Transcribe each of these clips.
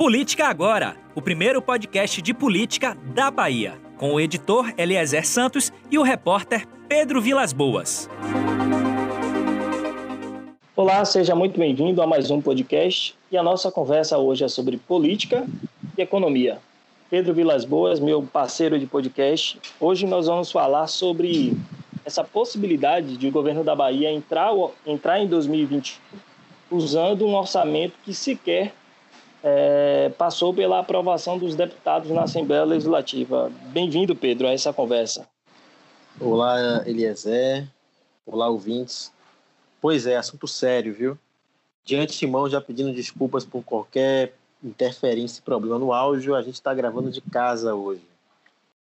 Política Agora, o primeiro podcast de política da Bahia, com o editor Eliezer Santos e o repórter Pedro Vilas Boas. Olá, seja muito bem-vindo a mais um podcast e a nossa conversa hoje é sobre política e economia. Pedro Vilas Boas, meu parceiro de podcast. Hoje nós vamos falar sobre essa possibilidade de o governo da Bahia entrar, entrar em 2021 usando um orçamento que sequer é, passou pela aprovação dos deputados na Assembleia Legislativa. Bem-vindo, Pedro, a essa conversa. Olá, Eliezer. Olá, ouvintes. Pois é, assunto sério, viu? De antemão, já pedindo desculpas por qualquer interferência e problema no áudio, a gente está gravando de casa hoje.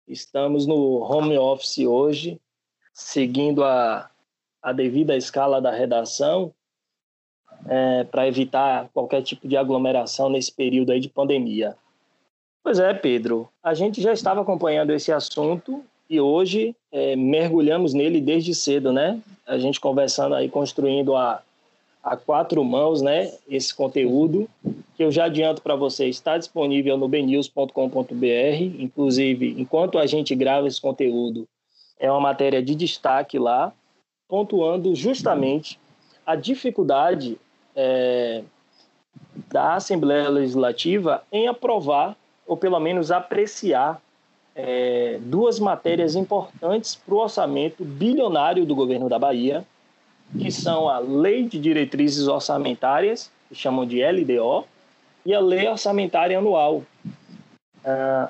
Estamos no home office hoje, seguindo a, a devida escala da redação, é, para evitar qualquer tipo de aglomeração nesse período aí de pandemia. Pois é, Pedro, a gente já estava acompanhando esse assunto e hoje é, mergulhamos nele desde cedo, né? A gente conversando aí, construindo a, a quatro mãos, né? Esse conteúdo que eu já adianto para você está disponível no bnews.com.br. Inclusive, enquanto a gente grava esse conteúdo, é uma matéria de destaque lá, pontuando justamente a dificuldade é, da Assembleia Legislativa em aprovar, ou pelo menos apreciar, é, duas matérias importantes para o orçamento bilionário do governo da Bahia, que são a Lei de Diretrizes Orçamentárias, que chamam de LDO, e a Lei Orçamentária Anual,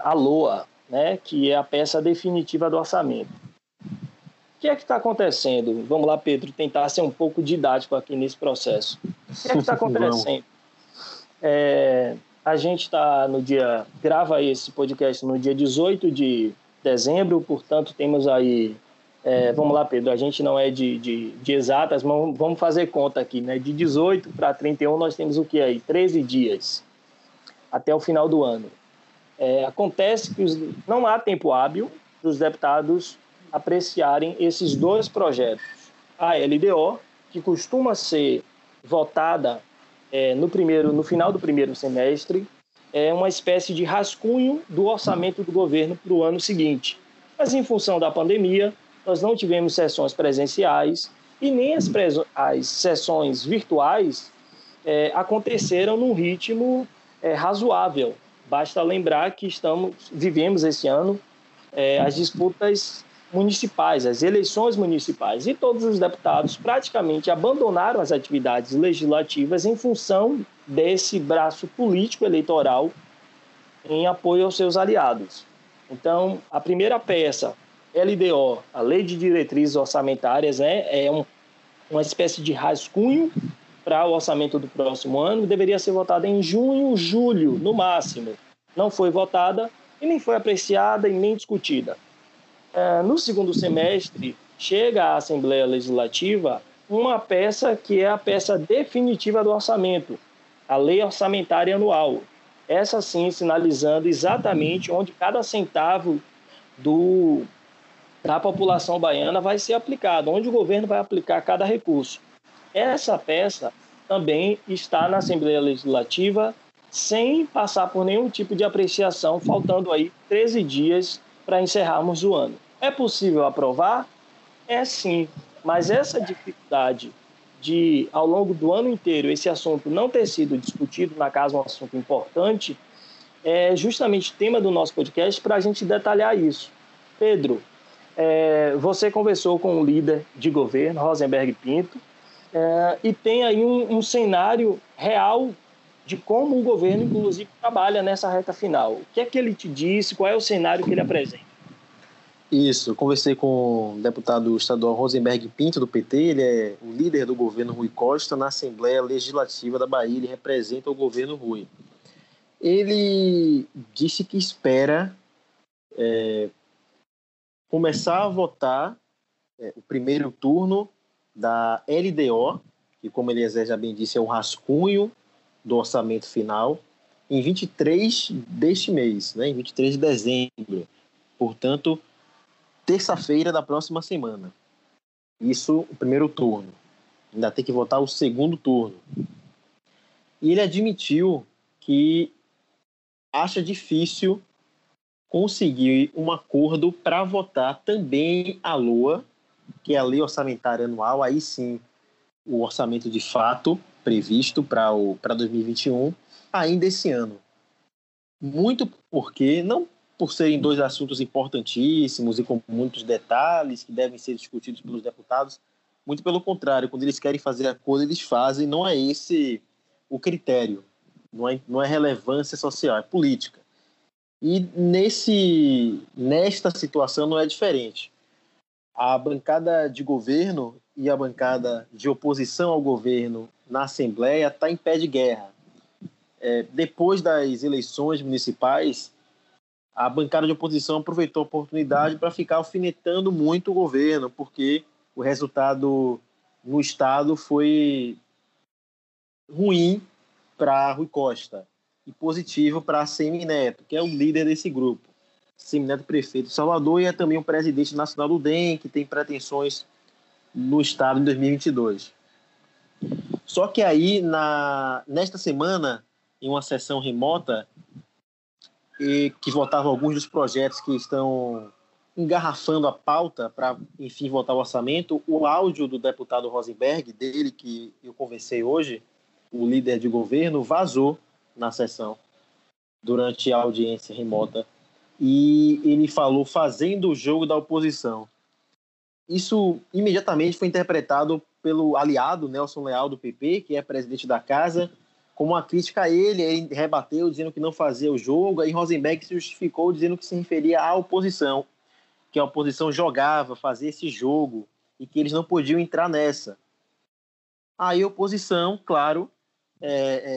a LOA, né, que é a peça definitiva do orçamento. O que é que está acontecendo? Vamos lá, Pedro, tentar ser um pouco didático aqui nesse processo. O que é que está acontecendo? É, a gente está no dia, grava esse podcast no dia 18 de dezembro, portanto temos aí, é, vamos lá, Pedro, a gente não é de, de, de exatas, mas vamos fazer conta aqui, né? De 18 para 31 nós temos o que aí? 13 dias até o final do ano. É, acontece que os, não há tempo hábil para os deputados apreciarem esses dois projetos. A LDO, que costuma ser votada é, no, primeiro, no final do primeiro semestre, é uma espécie de rascunho do orçamento do governo para o ano seguinte. Mas, em função da pandemia, nós não tivemos sessões presenciais e nem as, as sessões virtuais é, aconteceram num ritmo é, razoável. Basta lembrar que estamos vivemos esse ano é, as disputas municipais, as eleições municipais, e todos os deputados praticamente abandonaram as atividades legislativas em função desse braço político eleitoral em apoio aos seus aliados. Então, a primeira peça, LDO, a Lei de Diretrizes Orçamentárias, né, é um, uma espécie de rascunho para o orçamento do próximo ano, deveria ser votada em junho, julho, no máximo. Não foi votada e nem foi apreciada e nem discutida. É, no segundo semestre, chega à Assembleia Legislativa uma peça que é a peça definitiva do orçamento, a Lei Orçamentária Anual. Essa sim sinalizando exatamente onde cada centavo do, da população baiana vai ser aplicado, onde o governo vai aplicar cada recurso. Essa peça também está na Assembleia Legislativa sem passar por nenhum tipo de apreciação, faltando aí 13 dias para encerrarmos o ano. É possível aprovar? É sim, mas essa dificuldade de, ao longo do ano inteiro, esse assunto não ter sido discutido, na casa um assunto importante, é justamente tema do nosso podcast para a gente detalhar isso. Pedro, é, você conversou com o líder de governo, Rosenberg Pinto, é, e tem aí um, um cenário real de como o governo, inclusive, trabalha nessa reta final. O que é que ele te disse? Qual é o cenário que ele apresenta? Isso, conversei com o deputado estadual Rosenberg Pinto, do PT, ele é o líder do governo Rui Costa na Assembleia Legislativa da Bahia, ele representa o governo Rui. Ele disse que espera é, começar a votar é, o primeiro turno da LDO, que, como ele já bem disse, é o rascunho do orçamento final, em 23 deste mês, né, em 23 de dezembro. Portanto, terça-feira da próxima semana. Isso o primeiro turno. Ainda tem que votar o segundo turno. E ele admitiu que acha difícil conseguir um acordo para votar também a LOA, que é a Lei Orçamentária Anual, aí sim o orçamento de fato previsto para 2021, ainda esse ano. Muito porque, não por serem dois assuntos importantíssimos e com muitos detalhes que devem ser discutidos pelos deputados, muito pelo contrário, quando eles querem fazer acordo, eles fazem, não é esse o critério, não é, não é relevância social, é política. E nesse, nesta situação não é diferente. A bancada de governo e a bancada de oposição ao governo na Assembleia está em pé de guerra. É, depois das eleições municipais, a bancada de oposição aproveitou a oportunidade para ficar alfinetando muito o governo, porque o resultado no Estado foi ruim para Rui Costa e positivo para Semineto, que é o líder desse grupo. Semineto, prefeito de Salvador, e é também o presidente nacional do DEM, que tem pretensões no Estado em 2022. Só que aí, na, nesta semana, em uma sessão remota, e que votava alguns dos projetos que estão engarrafando a pauta para, enfim, votar o orçamento, o áudio do deputado Rosenberg, dele que eu conversei hoje, o líder de governo, vazou na sessão durante a audiência remota e ele falou fazendo o jogo da oposição. Isso imediatamente foi interpretado pelo aliado Nelson Leal do PP, que é presidente da casa, como uma crítica a ele, ele rebateu dizendo que não fazia o jogo, aí Rosenberg se justificou dizendo que se referia à oposição que a oposição jogava, fazia esse jogo e que eles não podiam entrar nessa. Aí a oposição, claro, é,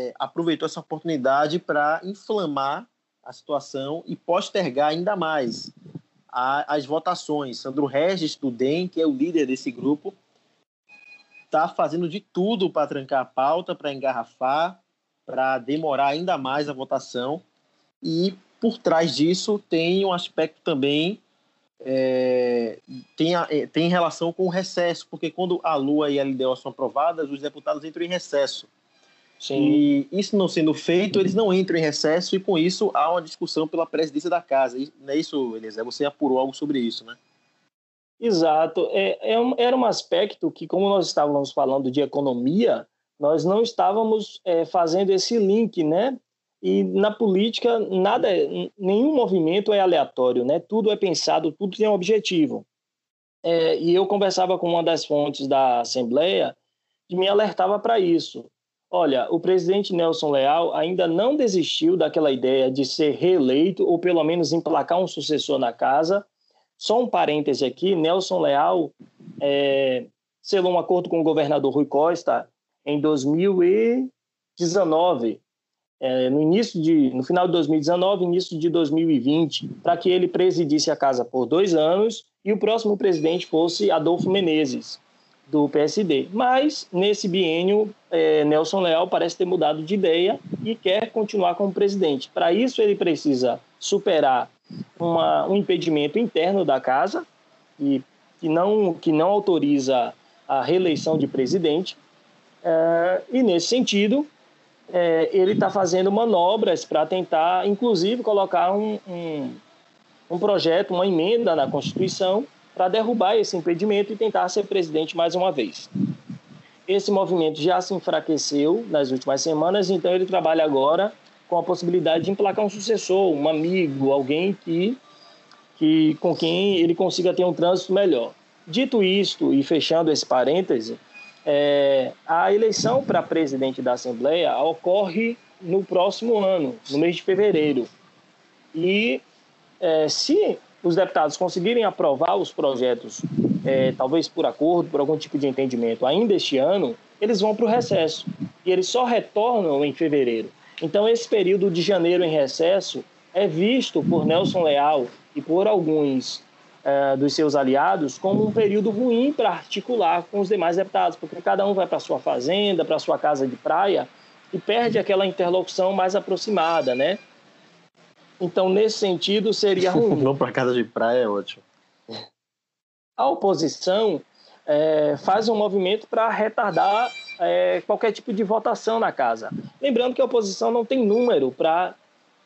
é, aproveitou essa oportunidade para inflamar a situação e postergar ainda mais a, as votações. Sandro Regis, do DEM, que é o líder desse grupo, está fazendo de tudo para trancar a pauta, para engarrafar, para demorar ainda mais a votação. E por trás disso tem um aspecto também é, tem, a, é, tem relação com o recesso, porque quando a Lua e a LDO são aprovadas, os deputados entram em recesso. Sim. E isso não sendo feito, eles não entram em recesso e com isso há uma discussão pela presidência da casa. Não é isso, Elisa? Você apurou algo sobre isso, né? Exato. É, é um, era um aspecto que, como nós estávamos falando de economia, nós não estávamos é, fazendo esse link, né? E na política, nada, nenhum movimento é aleatório, né? Tudo é pensado, tudo tem um objetivo. É, e eu conversava com uma das fontes da Assembleia que me alertava para isso. Olha, o presidente Nelson Leal ainda não desistiu daquela ideia de ser reeleito ou pelo menos emplacar um sucessor na casa. Só um parêntese aqui: Nelson Leal é, selou um acordo com o governador Rui Costa em 2019 é, no início de, no final de 2019, início de 2020, para que ele presidisse a casa por dois anos e o próximo presidente fosse Adolfo Menezes do PSD. Mas nesse biênio, é, Nelson Leal parece ter mudado de ideia e quer continuar como presidente. Para isso, ele precisa superar uma, um impedimento interno da casa e que não que não autoriza a reeleição de presidente. É, e nesse sentido, é, ele está fazendo manobras para tentar, inclusive, colocar um, um, um, projeto, uma emenda na Constituição para derrubar esse impedimento e tentar ser presidente mais uma vez. Esse movimento já se enfraqueceu nas últimas semanas, então ele trabalha agora com a possibilidade de emplacar um sucessor, um amigo, alguém que, que com quem ele consiga ter um trânsito melhor. Dito isto e fechando esse parêntese, é, a eleição para presidente da Assembleia ocorre no próximo ano, no mês de fevereiro. E é, se os deputados conseguirem aprovar os projetos, é, talvez por acordo, por algum tipo de entendimento, ainda este ano, eles vão para o recesso. E eles só retornam em fevereiro. Então, esse período de janeiro em recesso é visto por Nelson Leal e por alguns é, dos seus aliados como um período ruim para articular com os demais deputados, porque cada um vai para sua fazenda, para sua casa de praia e perde aquela interlocução mais aproximada, né? Então, nesse sentido, seria ruim. Não para casa de praia é ótimo. A oposição é, faz um movimento para retardar é, qualquer tipo de votação na casa. Lembrando que a oposição não tem número para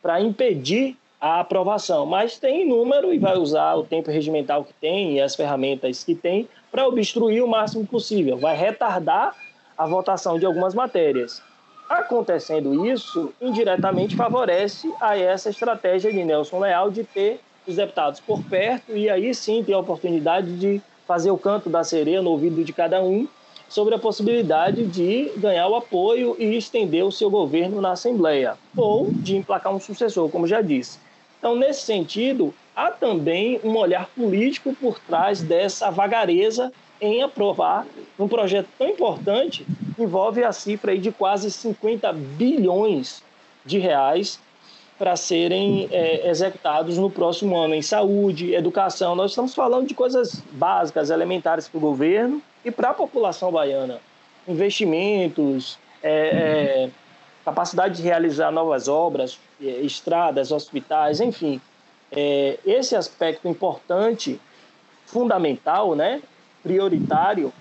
para impedir a aprovação, mas tem número e vai usar o tempo regimental que tem e as ferramentas que tem para obstruir o máximo possível, vai retardar a votação de algumas matérias. Acontecendo isso, indiretamente favorece a essa estratégia de Nelson Leal de ter os deputados por perto e aí sim ter a oportunidade de fazer o canto da sereia no ouvido de cada um sobre a possibilidade de ganhar o apoio e estender o seu governo na Assembleia, ou de emplacar um sucessor, como já disse. Então, nesse sentido, há também um olhar político por trás dessa vagareza em aprovar um projeto tão importante que envolve a cifra de quase 50 bilhões de reais para serem é, executados no próximo ano em saúde, educação. Nós estamos falando de coisas básicas, elementares para o governo e para a população baiana. Investimentos, é, é, capacidade de realizar novas obras, é, estradas, hospitais, enfim. É, esse aspecto importante, fundamental, né, prioritário,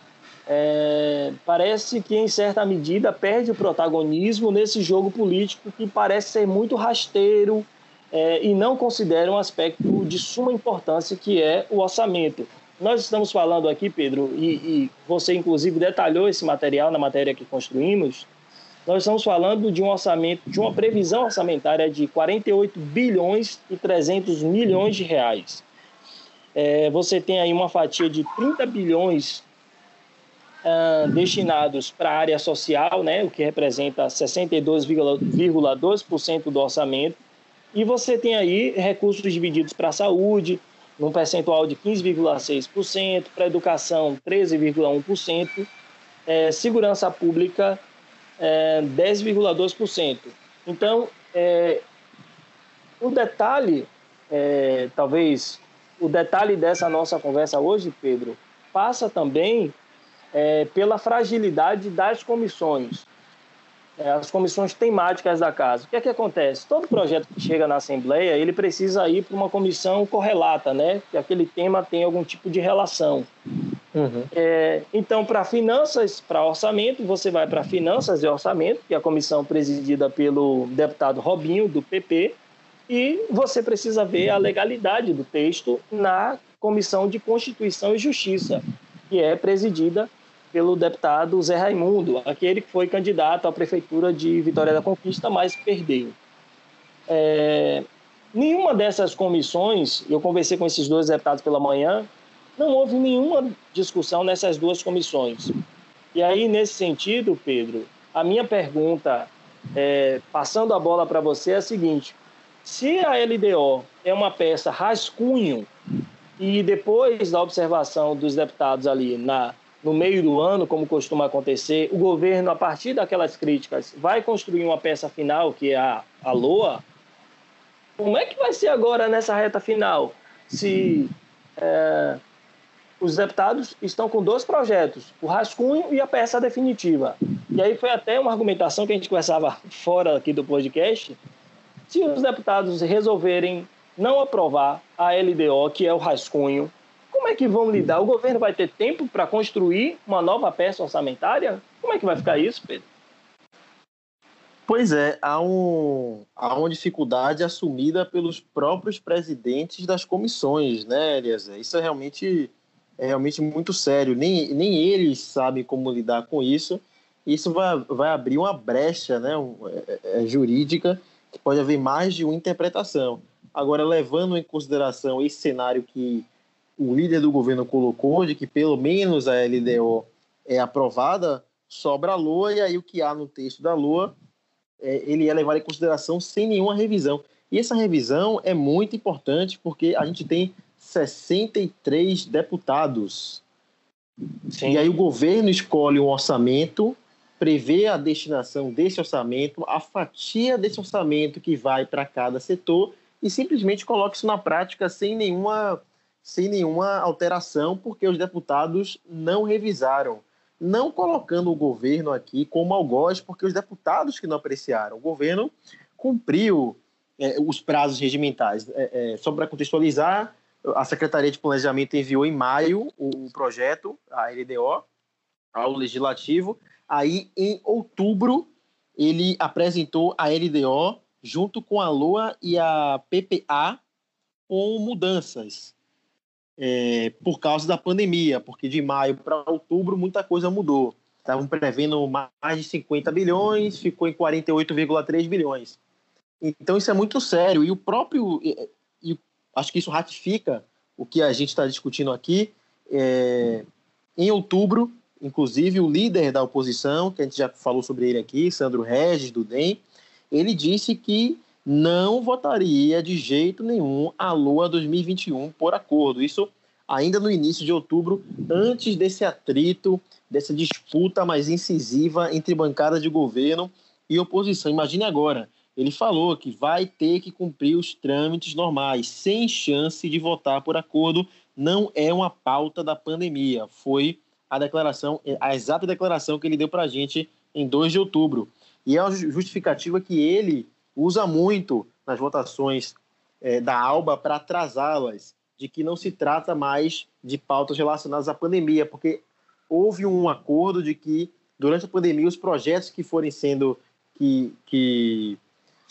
é, parece que, em certa medida, perde o protagonismo nesse jogo político que parece ser muito rasteiro é, e não considera um aspecto de suma importância que é o orçamento. Nós estamos falando aqui, Pedro, e, e você, inclusive, detalhou esse material na matéria que construímos. Nós estamos falando de um orçamento, de uma previsão orçamentária de 48 bilhões e 300 milhões de reais. É, você tem aí uma fatia de 30 bilhões uh, destinados para a área social, né, o que representa 62,2% do orçamento, e você tem aí recursos divididos para a saúde, num percentual de 15,6%, para a educação 13,1%, é, segurança pública é, 10,2%. Então, é, o detalhe, é, talvez, o detalhe dessa nossa conversa hoje, Pedro, passa também é, pela fragilidade das comissões, é, as comissões temáticas da casa. O que é que acontece? Todo projeto que chega na Assembleia, ele precisa ir para uma comissão correlata, né? Que aquele tema tem algum tipo de relação. Uhum. É, então, para finanças, para orçamento, você vai para finanças e orçamento, que é a comissão presidida pelo deputado Robinho, do PP, e você precisa ver a legalidade do texto na comissão de Constituição e Justiça, que é presidida pelo deputado Zé Raimundo, aquele que foi candidato à prefeitura de Vitória da Conquista, mas perdeu. É, nenhuma dessas comissões, eu conversei com esses dois deputados pela manhã, não houve nenhuma discussão nessas duas comissões. E aí, nesse sentido, Pedro, a minha pergunta, é, passando a bola para você, é a seguinte: se a LDO é uma peça rascunho e depois da observação dos deputados ali na no meio do ano, como costuma acontecer, o governo, a partir daquelas críticas, vai construir uma peça final, que é a, a LOA. Como é que vai ser agora nessa reta final? Se é, os deputados estão com dois projetos, o rascunho e a peça definitiva. E aí foi até uma argumentação que a gente conversava fora aqui do podcast. Se os deputados resolverem não aprovar a LDO, que é o rascunho, como é que vão lidar? O governo vai ter tempo para construir uma nova peça orçamentária? Como é que vai ficar isso, Pedro? Pois é, há, um, há uma dificuldade assumida pelos próprios presidentes das comissões, né, Eliezer? Isso é realmente, é realmente muito sério. Nem, nem eles sabem como lidar com isso. Isso vai, vai abrir uma brecha né, é, é, jurídica que pode haver mais de uma interpretação. Agora, levando em consideração esse cenário que o líder do governo colocou, de que pelo menos a LDO é aprovada, sobra a LOA, e aí o que há no texto da LOA, é, ele é levado em consideração sem nenhuma revisão. E essa revisão é muito importante porque a gente tem 63 deputados. Sim. E aí o governo escolhe um orçamento, prevê a destinação desse orçamento, a fatia desse orçamento que vai para cada setor e simplesmente coloca isso na prática sem nenhuma sem nenhuma alteração, porque os deputados não revisaram, não colocando o governo aqui como algoz, porque os deputados que não apreciaram. O governo cumpriu é, os prazos regimentais. É, é, só para contextualizar, a Secretaria de Planejamento enviou em maio o, projeto, a LDO, ao Legislativo. Aí, em outubro, ele apresentou a LDO junto com a LOA e a PPA, com mudanças é, por causa da pandemia, porque de maio para outubro muita coisa mudou. Estavam prevendo mais de 50 bilhões, ficou em 48,3 bilhões. Então isso é muito sério. E o próprio. Acho que isso ratifica o que a gente está discutindo aqui. É, em outubro, inclusive, o líder da oposição, que a gente já falou sobre ele aqui, Sandro Regis, do DEM, ele disse que não votaria de jeito nenhum a Lua 2021 por acordo. Isso ainda no início de outubro, antes desse atrito, dessa disputa mais incisiva entre bancadas de governo e oposição. Imagine agora, ele falou que vai ter que cumprir os trâmites normais, sem chance de votar por acordo. Não é uma pauta da pandemia. Foi a declaração, a exata declaração que ele deu para a gente em 2 de outubro. E é uma justificativa que ele usa muito nas votações é, da ALBA para atrasá-las, de que não se trata mais de pautas relacionadas à pandemia, porque houve um acordo de que durante a pandemia os projetos que forem sendo que, que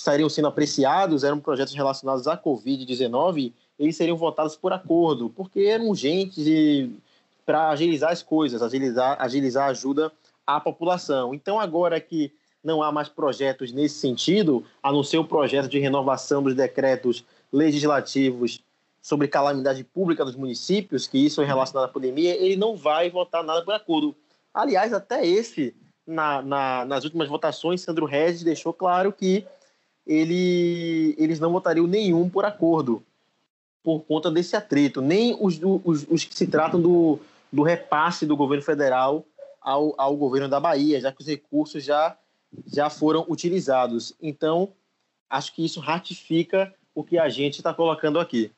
estariam sendo apreciados eram projetos relacionados à Covid-19, eles seriam votados por acordo, porque eram urgentes para agilizar as coisas, agilizar, agilizar ajuda à população. Então, agora que não há mais projetos nesse sentido, a não ser o projeto de renovação dos decretos legislativos sobre calamidade pública dos municípios, que isso é relacionado à pandemia, ele não vai votar nada por acordo. Aliás, até esse, na, na, nas últimas votações, Sandro Regis deixou claro que ele, eles não votariam nenhum por acordo, por conta desse atrito, nem os, os, os que se tratam do, do repasse do governo federal ao, ao governo da Bahia, já que os recursos já já foram utilizados. Então, acho que isso ratifica o que a gente está colocando aqui.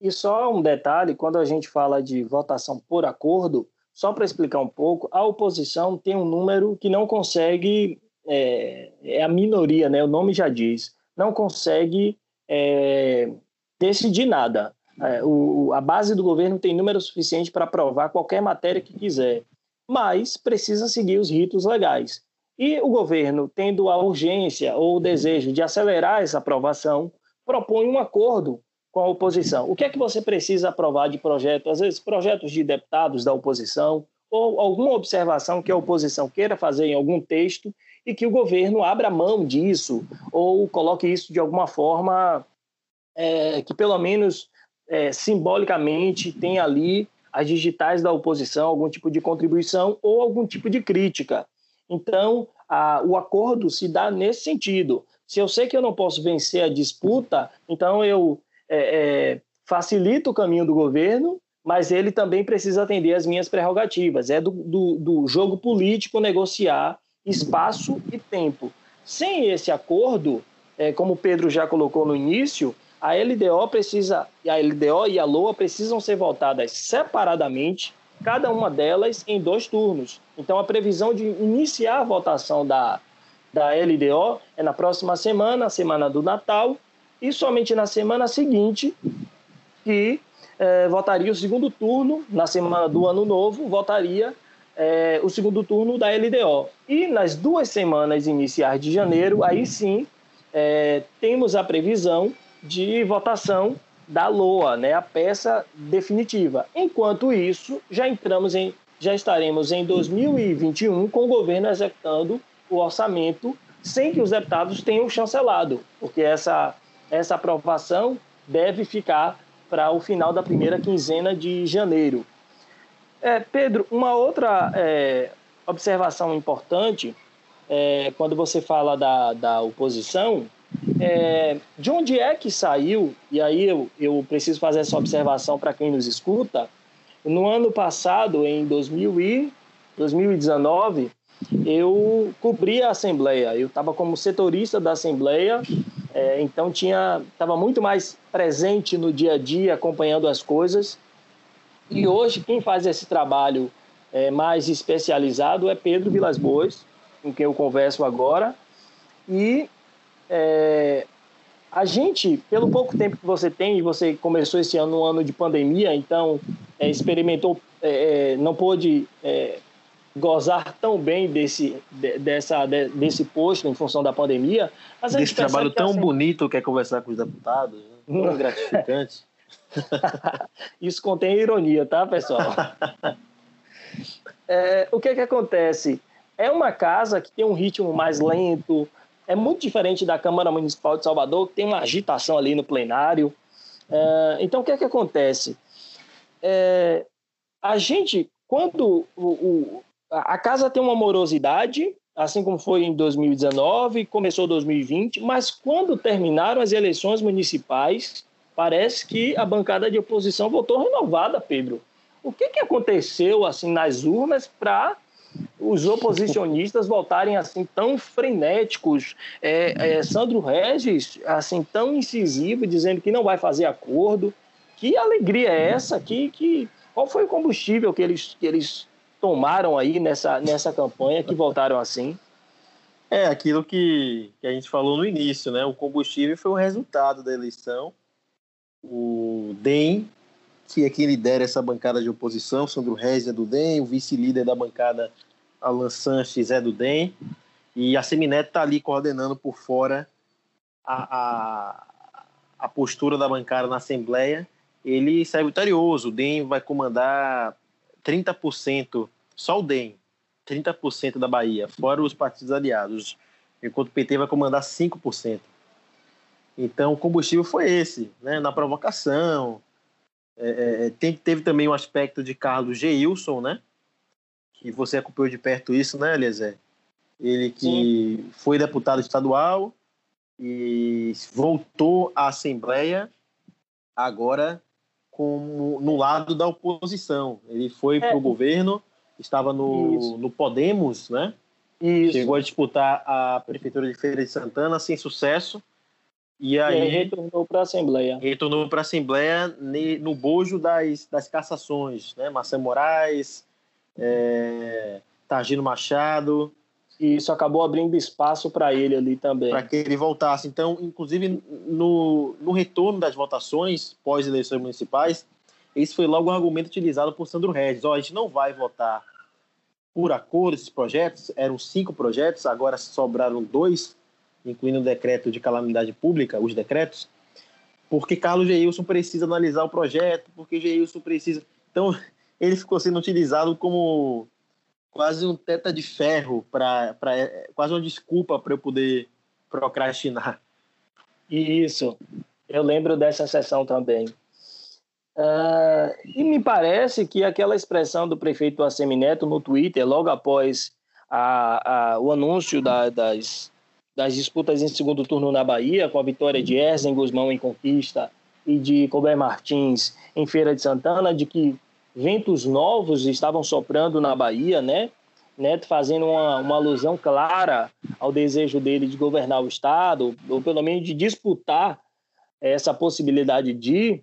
E só um detalhe: quando a gente fala de votação por acordo, só para explicar um pouco, a oposição tem um número que não consegue, é, é a minoria, né? o nome já diz, não consegue é, decidir nada. É, o, a base do governo tem número suficiente para aprovar qualquer matéria que quiser, mas precisa seguir os ritos legais. E o governo, tendo a urgência ou o desejo de acelerar essa aprovação, propõe um acordo com a oposição. O que é que você precisa aprovar de projeto? Às vezes, projetos de deputados da oposição ou alguma observação que a oposição queira fazer em algum texto e que o governo abra mão disso ou coloque isso de alguma forma é, que, pelo menos é, simbolicamente, tenha ali as digitais da oposição, algum tipo de contribuição ou algum tipo de crítica. Então, a, o acordo se dá nesse sentido. Se eu sei que eu não posso vencer a disputa, então eu é, é, facilito o caminho do governo, mas ele também precisa atender às minhas prerrogativas. É do, do, do jogo político negociar espaço e tempo. Sem esse acordo, é, como o Pedro já colocou no início, a LDO precisa, a LDO e a LOA precisam ser votadas separadamente cada uma delas em dois turnos. Então, a previsão de iniciar a votação da, da LDO é na próxima semana, semana do Natal, e somente na semana seguinte que é, votaria o segundo turno, na semana do Ano Novo, votaria é, o segundo turno da LDO. E nas duas semanas iniciais de janeiro, aí sim, é, temos a previsão de votação da LOA, né, a peça definitiva. Enquanto isso, já entramos em já estaremos em 2021 com o governo executando o orçamento sem que os deputados tenham chancelado, porque essa essa aprovação deve ficar para o final da primeira quinzena de janeiro. É, Pedro, uma outra é, observação importante é, quando você fala da, da oposição é, de onde é que saiu, e aí eu, eu preciso fazer essa observação para quem nos escuta, no ano passado, em 2000 e 2019, eu cobri a Assembleia, eu estava como setorista da Assembleia, é, então tinha estava muito mais presente no dia a dia, acompanhando as coisas, e hoje quem faz esse trabalho é, mais especializado é Pedro Vilas Boas, com quem eu converso agora, e é, a gente, pelo pouco tempo que você tem, você começou esse ano, um ano de pandemia, então é, experimentou, é, é não pôde é, gozar tão bem desse, dessa, desse posto em função da pandemia. Mas desse trabalho tão assim... bonito que é conversar com os deputados, né? tão gratificante. Isso contém ironia, tá, pessoal? É, o que, que acontece? É uma casa que tem um ritmo mais lento, é muito diferente da Câmara Municipal de Salvador, que tem uma agitação ali no plenário. É, então, o que, que acontece? É, a gente, quando o, o, a casa tem uma morosidade, assim como foi em 2019, começou 2020, mas quando terminaram as eleições municipais, parece que a bancada de oposição votou renovada, Pedro. O que, que aconteceu assim nas urnas para os oposicionistas voltarem assim tão frenéticos? É, é, Sandro Regis assim tão incisivo, dizendo que não vai fazer acordo. Que alegria é essa? Que, que qual foi o combustível que eles, que eles tomaram aí nessa, nessa campanha que voltaram assim? É aquilo que, que a gente falou no início, né? O combustível foi o resultado da eleição o DEM, que é quem lidera essa bancada de oposição, Sandro Reis é do DEM, o vice-líder da bancada, Alan Sanches, é do DEM, e a Semineto está ali coordenando por fora a, a, a, postura da bancada na Assembleia. Ele sai vitorioso, o DEM vai comandar 30%, só o DEM, 30% da Bahia, fora os partidos aliados, enquanto o PT vai comandar 5%. Então, o combustível foi esse, né? na provocação. É, é, é tem, teve também o um aspecto de Carlos Geilson, né? que você acompanhou de perto isso, né, Eliezer? Ele que Sim. foi deputado estadual e voltou à Assembleia agora como no lado da oposição. Ele foi é. para o governo, estava no, no Podemos, né? Isso. Chegou a disputar a prefeitura de Feira de Santana sem sucesso e aí e retornou para a Assembleia. Retornou para a Assembleia no bojo das, das cassações, né? Marcelo Moraes, é, Targino Machado. E isso acabou abrindo espaço para ele ali também. Para que ele voltasse. Então, inclusive, no, no retorno das votações pós-eleições municipais, esse foi logo um argumento utilizado por Sandro Regis. Oh, a gente não vai votar por acordo esses projetos, eram cinco projetos, agora sobraram dois incluindo o decreto de calamidade pública, os decretos, porque Carlos Geilson precisa analisar o projeto, porque Geilson precisa. Então, ele ficou sendo utilizado como quase um teta de ferro, para quase uma desculpa para eu poder procrastinar. Isso, eu lembro dessa sessão também. Uh, e me parece que aquela expressão do prefeito Assemineto no Twitter, logo após a, a, o anúncio da, das, das disputas em segundo turno na Bahia, com a vitória de Erzen Guzmão em Conquista e de Colbert Martins em Feira de Santana, de que ventos novos estavam soprando na Bahia, né? Neto fazendo uma, uma alusão clara ao desejo dele de governar o Estado, ou pelo menos de disputar essa possibilidade de.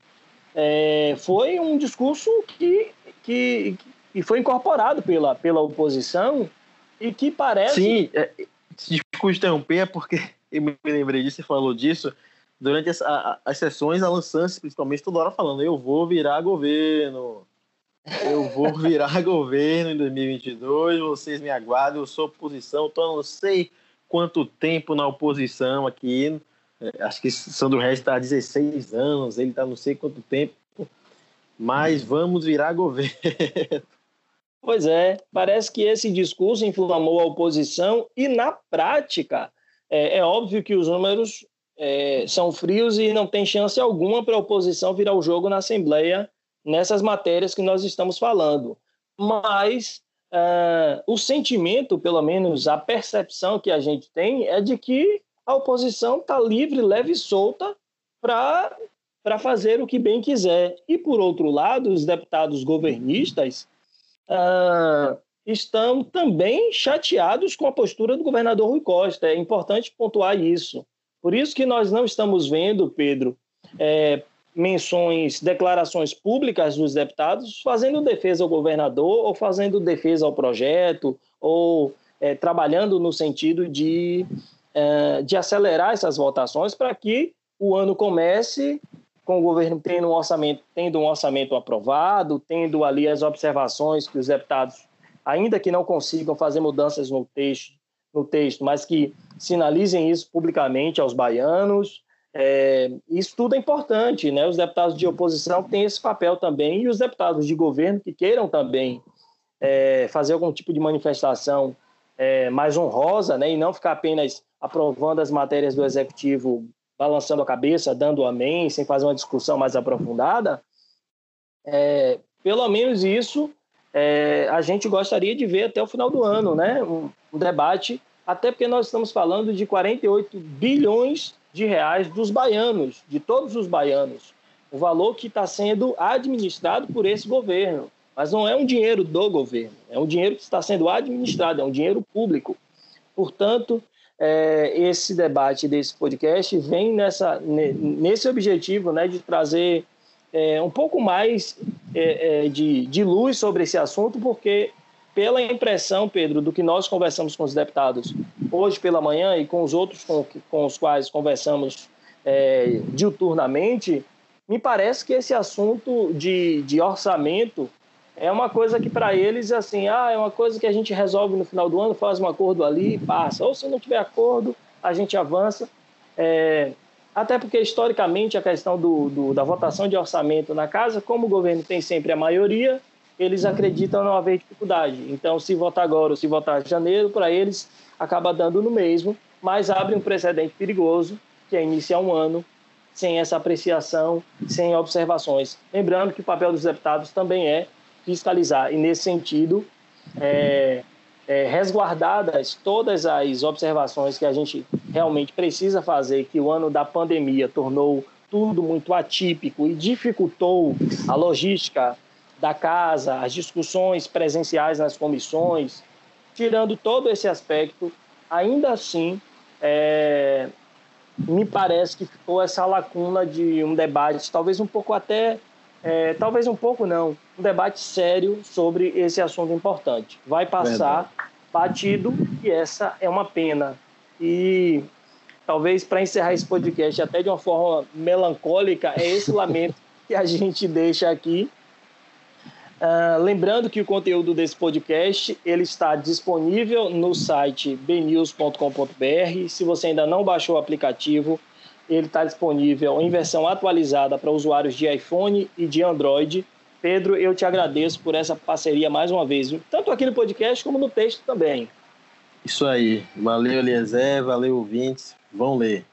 É, foi um discurso que, que, que foi incorporado pela, pela oposição e que parece. Sim, é, desculpe interromper, é porque eu me lembrei disso e falou disso. Durante as, a, as sessões, a Santos, principalmente, toda hora falando: eu vou virar governo, eu vou virar governo em 2022, vocês me aguardem, eu sou oposição, estou não sei quanto tempo na oposição aqui. É, acho que Sandro Reis está há 16 anos, ele está não sei quanto tempo, mas vamos virar governo. Pois é, parece que esse discurso inflamou a oposição e, na prática, é, é óbvio que os números é, são frios e não tem chance alguma para a oposição virar o jogo na Assembleia nessas matérias que nós estamos falando. Mas é, o sentimento, pelo menos a percepção que a gente tem, é de que a oposição está livre, leve e solta para fazer o que bem quiser. E, por outro lado, os deputados governistas uh, estão também chateados com a postura do governador Rui Costa. É importante pontuar isso. Por isso que nós não estamos vendo, Pedro, é, menções, declarações públicas dos deputados fazendo defesa ao governador ou fazendo defesa ao projeto ou é, trabalhando no sentido de, é, de acelerar essas votações para que o ano comece com o governo tendo um orçamento, tendo um orçamento aprovado, tendo ali as observações que os deputados ainda que não consigam fazer mudanças no texto, no texto, mas que sinalizem isso publicamente aos baianos. É, isso tudo é importante, né? Os deputados de oposição têm esse papel também e os deputados de governo que queiram também é, fazer algum tipo de manifestação é, mais honrosa, né? E não ficar apenas aprovando as matérias do executivo, balançando a cabeça, dando amém, sem fazer uma discussão mais aprofundada. É, pelo menos isso é, a gente gostaria de ver até o final do ano, né? Um, um, debate, até porque nós estamos falando de 48 bilhões de reais dos baianos, de todos os baianos. O valor que está sendo administrado por esse governo. Mas não é um dinheiro do governo, é um dinheiro que está sendo administrado, é um dinheiro público. Portanto, é, esse debate desse podcast vem nessa, nesse objetivo né, de trazer é, um pouco mais é, é, de, de luz sobre esse assunto, porque, pela impressão, Pedro, do que nós conversamos com os deputados hoje pela manhã e com os outros com, com os quais conversamos é, diuturnamente, me parece que esse assunto de, de orçamento é uma coisa que para eles assim, ah, é uma coisa que a gente resolve no final do ano, faz um acordo ali passa. Ou se não tiver acordo, a gente avança. É, até porque, historicamente, a questão do, do, da votação de orçamento na casa, como o governo tem sempre a maioria, eles acreditam não haver dificuldade. Então, se votar agora ou se votar em janeiro, para eles acaba dando no mesmo, mas abre um precedente perigoso, que é iniciar um ano sem essa apreciação, sem observações. Lembrando que o papel dos deputados também é fiscalizar, e nesse sentido, é, é, resguardadas todas as observações que a gente realmente precisa fazer, que o ano da pandemia tornou tudo muito atípico e dificultou a logística da casa, as discussões presenciais nas comissões, tirando todo esse aspecto, ainda assim, é, me parece que ficou essa lacuna de um debate, talvez um pouco até, é, talvez um pouco não, um debate sério sobre esse assunto importante. Vai passar Verdade. batido e essa é uma pena. E talvez para encerrar esse podcast até de uma forma melancólica, é esse lamento que a gente deixa aqui. Uh, lembrando que o conteúdo desse podcast ele está disponível no site bnews.com.br. Se você ainda não baixou o aplicativo, ele está disponível em versão atualizada para usuários de iPhone e de Android. Pedro, eu te agradeço por essa parceria mais uma vez, tanto aqui no podcast como no texto também. Isso aí. Valeu, Eliezer. Valeu, ouvintes. Vão ler.